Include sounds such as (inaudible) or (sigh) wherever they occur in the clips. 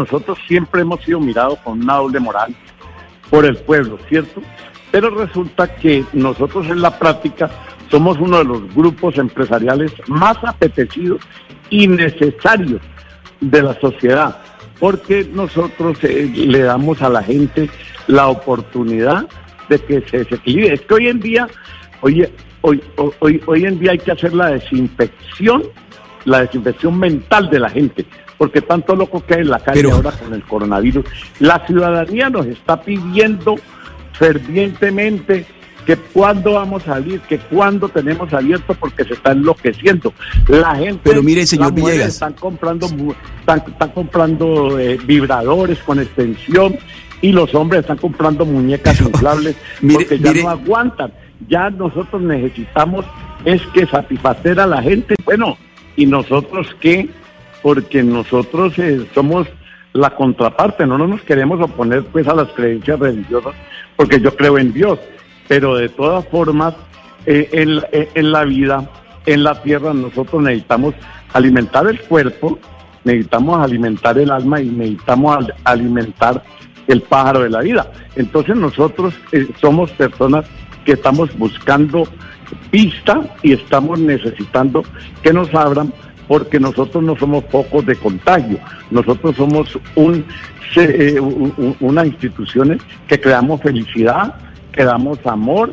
Nosotros siempre hemos sido mirados con una doble moral por el pueblo, ¿cierto? Pero resulta que nosotros en la práctica somos uno de los grupos empresariales más apetecidos y necesarios de la sociedad, porque nosotros eh, le damos a la gente la oportunidad de que se desequilibre. Es que hoy en día, hoy, hoy, hoy, hoy en día hay que hacer la desinfección, la desinfección mental de la gente, porque tanto loco que hay en la calle Pero- ahora con el coronavirus. La ciudadanía nos está pidiendo fervientemente que cuándo vamos a salir, que cuándo tenemos abierto porque se está enloqueciendo. La gente, Pero mire, señor Villegas. están comprando, están, están comprando eh, vibradores con extensión y los hombres están comprando muñecas inflables (laughs) mire, porque ya mire. no aguantan. Ya nosotros necesitamos es que satisfacer a la gente. Bueno, ¿y nosotros qué? Porque nosotros eh, somos la contraparte, no, no nos queremos oponer pues a las creencias religiosas, porque yo creo en Dios, pero de todas formas, eh, en, eh, en la vida, en la tierra, nosotros necesitamos alimentar el cuerpo, necesitamos alimentar el alma y necesitamos al- alimentar el pájaro de la vida. Entonces nosotros somos personas que estamos buscando pista y estamos necesitando que nos abran porque nosotros no somos pocos de contagio, nosotros somos un, eh, un- un- unas instituciones que creamos felicidad, que damos amor,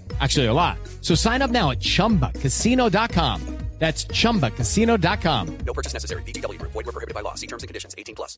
Actually, a lot. So sign up now at chumbacasino.com. That's chumbacasino.com. No purchase necessary. Group. Void were prohibited by law. See terms and conditions. 18 plus.